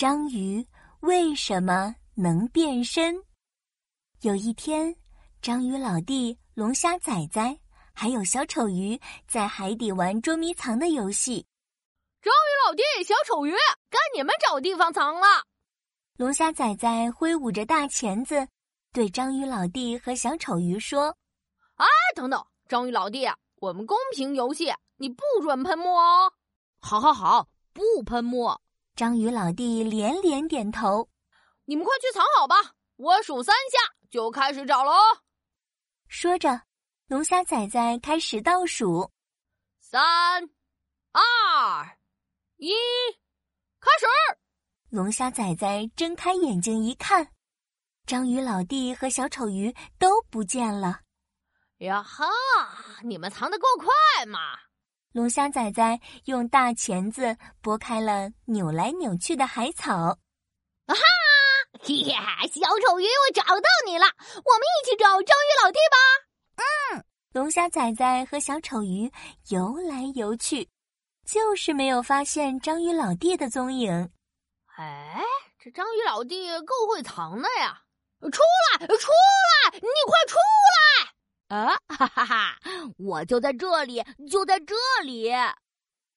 章鱼为什么能变身？有一天，章鱼老弟、龙虾仔仔还有小丑鱼在海底玩捉迷藏的游戏。章鱼老弟、小丑鱼，该你们找地方藏了。龙虾仔仔挥舞着大钳子，对章鱼老弟和小丑鱼说：“哎，等等，章鱼老弟，我们公平游戏，你不准喷墨哦。”“好，好，好，不喷墨。”章鱼老弟连连点头。你们快去藏好吧，我数三下就开始找喽。说着，龙虾仔仔开始倒数：三、二、一，开始！龙虾仔仔睁开眼睛一看，章鱼老弟和小丑鱼都不见了。呀哈！你们藏得够快嘛！龙虾仔仔用大钳子拨开了扭来扭去的海草，啊哈！呀，小丑鱼，我找到你了！我们一起找章鱼老弟吧。嗯，龙虾仔仔和小丑鱼游来游去，就是没有发现章鱼老弟的踪影。哎，这章鱼老弟够会藏的呀！出来，出来，你快出来！啊，哈哈哈！我就在这里，就在这里。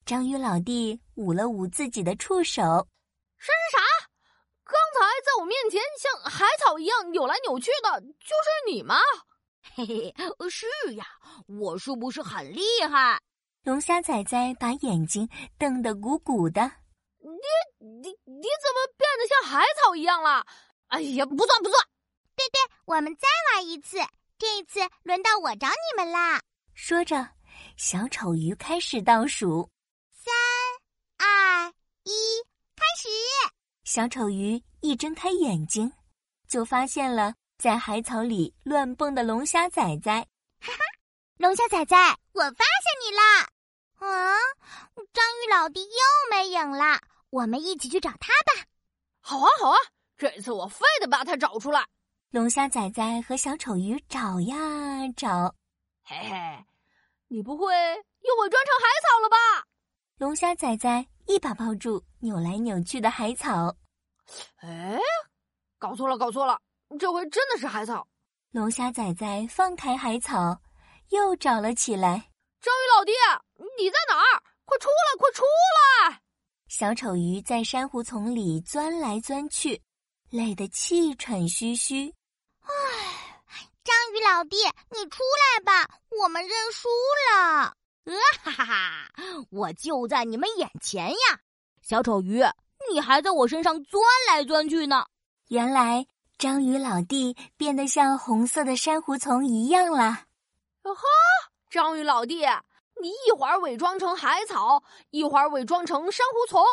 章鱼老弟捂了捂自己的触手，是啥？刚才在我面前像海草一样扭来扭去的，就是你吗？嘿嘿，是呀，我是不是很厉害？龙虾仔仔把眼睛瞪得鼓鼓的。你你你怎么变得像海草一样了？哎呀，不算不算。对对，我们再玩一次。这一次轮到我找你们啦！说着，小丑鱼开始倒数：三、二、一，开始！小丑鱼一睁开眼睛，就发现了在海草里乱蹦的龙虾仔仔。哈哈，龙虾仔仔，我发现你啦！啊，章鱼老弟又没影了，我们一起去找他吧！好啊，好啊，这次我非得把他找出来！龙虾仔仔和小丑鱼找呀找，嘿嘿，你不会又伪装成海草了吧？龙虾仔仔一把抱住扭来扭去的海草，哎，搞错了，搞错了，这回真的是海草。龙虾仔仔放开海草，又找了起来。章鱼老弟，你在哪儿？快出来，快出来！小丑鱼在珊瑚丛里钻来钻去，累得气喘吁吁。唉，章鱼老弟，你出来吧，我们认输了。呃哈哈哈，我就在你们眼前呀！小丑鱼，你还在我身上钻来钻去呢。原来章鱼老弟变得像红色的珊瑚丛一样啦。哟呵，章鱼老弟，你一会儿伪装成海草，一会儿伪装成珊瑚丛，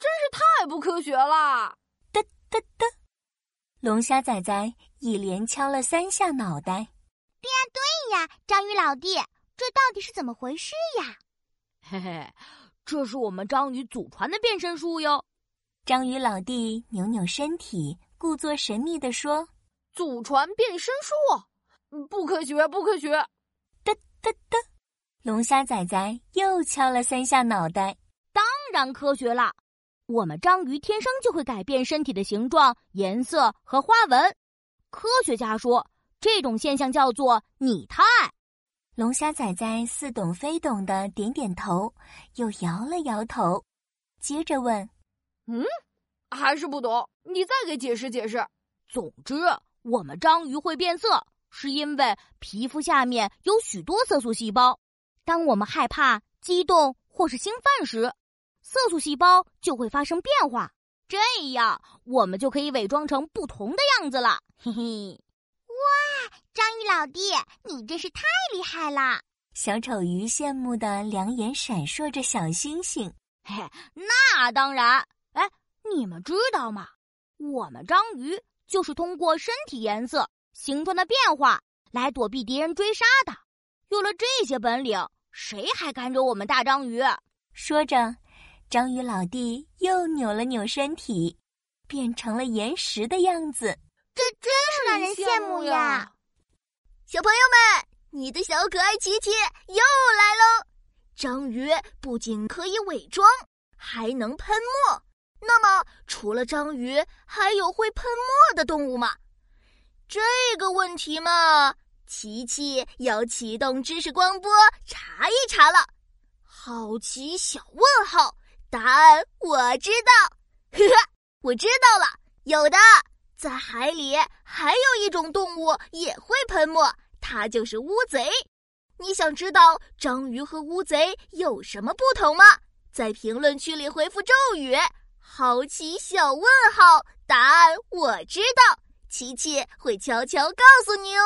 真是太不科学了！哒哒哒。龙虾仔仔一连敲了三下脑袋。对呀，对呀，章鱼老弟，这到底是怎么回事呀？嘿嘿，这是我们章鱼祖传的变身术哟。章鱼老弟扭扭身体，故作神秘地说：“祖传变身术，不科学，不科学。”哒哒哒，龙虾仔仔又敲了三下脑袋。当然科学啦。我们章鱼天生就会改变身体的形状、颜色和花纹。科学家说，这种现象叫做拟态。龙虾仔仔似懂非懂的点点头，又摇了摇头，接着问：“嗯，还是不懂？你再给解释解释。”总之，我们章鱼会变色，是因为皮肤下面有许多色素细胞。当我们害怕、激动或是兴奋时，色素细胞就会发生变化，这样我们就可以伪装成不同的样子了。嘿嘿，哇，章鱼老弟，你真是太厉害了！小丑鱼羡慕的两眼闪烁着小星星。嘿，那当然。哎，你们知道吗？我们章鱼就是通过身体颜色、形状的变化来躲避敌人追杀的。有了这些本领，谁还敢惹我们大章鱼？说着。章鱼老弟又扭了扭身体，变成了岩石的样子，这真是让人羡慕呀！小朋友们，你的小可爱琪琪又来喽！章鱼不仅可以伪装，还能喷墨，那么除了章鱼，还有会喷墨的动物吗？这个问题嘛，琪琪要启动知识光波查一查了。好奇小问号，答案我知道。呵呵，我知道了，有的，在海里还有一种动物也会喷墨，它就是乌贼。你想知道章鱼和乌贼有什么不同吗？在评论区里回复咒语“好奇小问号”，答案我知道，琪琪会悄悄告诉你哦。